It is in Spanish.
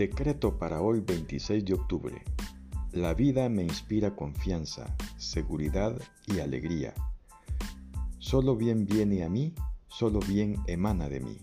Decreto para hoy 26 de octubre. La vida me inspira confianza, seguridad y alegría. Solo bien viene a mí, solo bien emana de mí.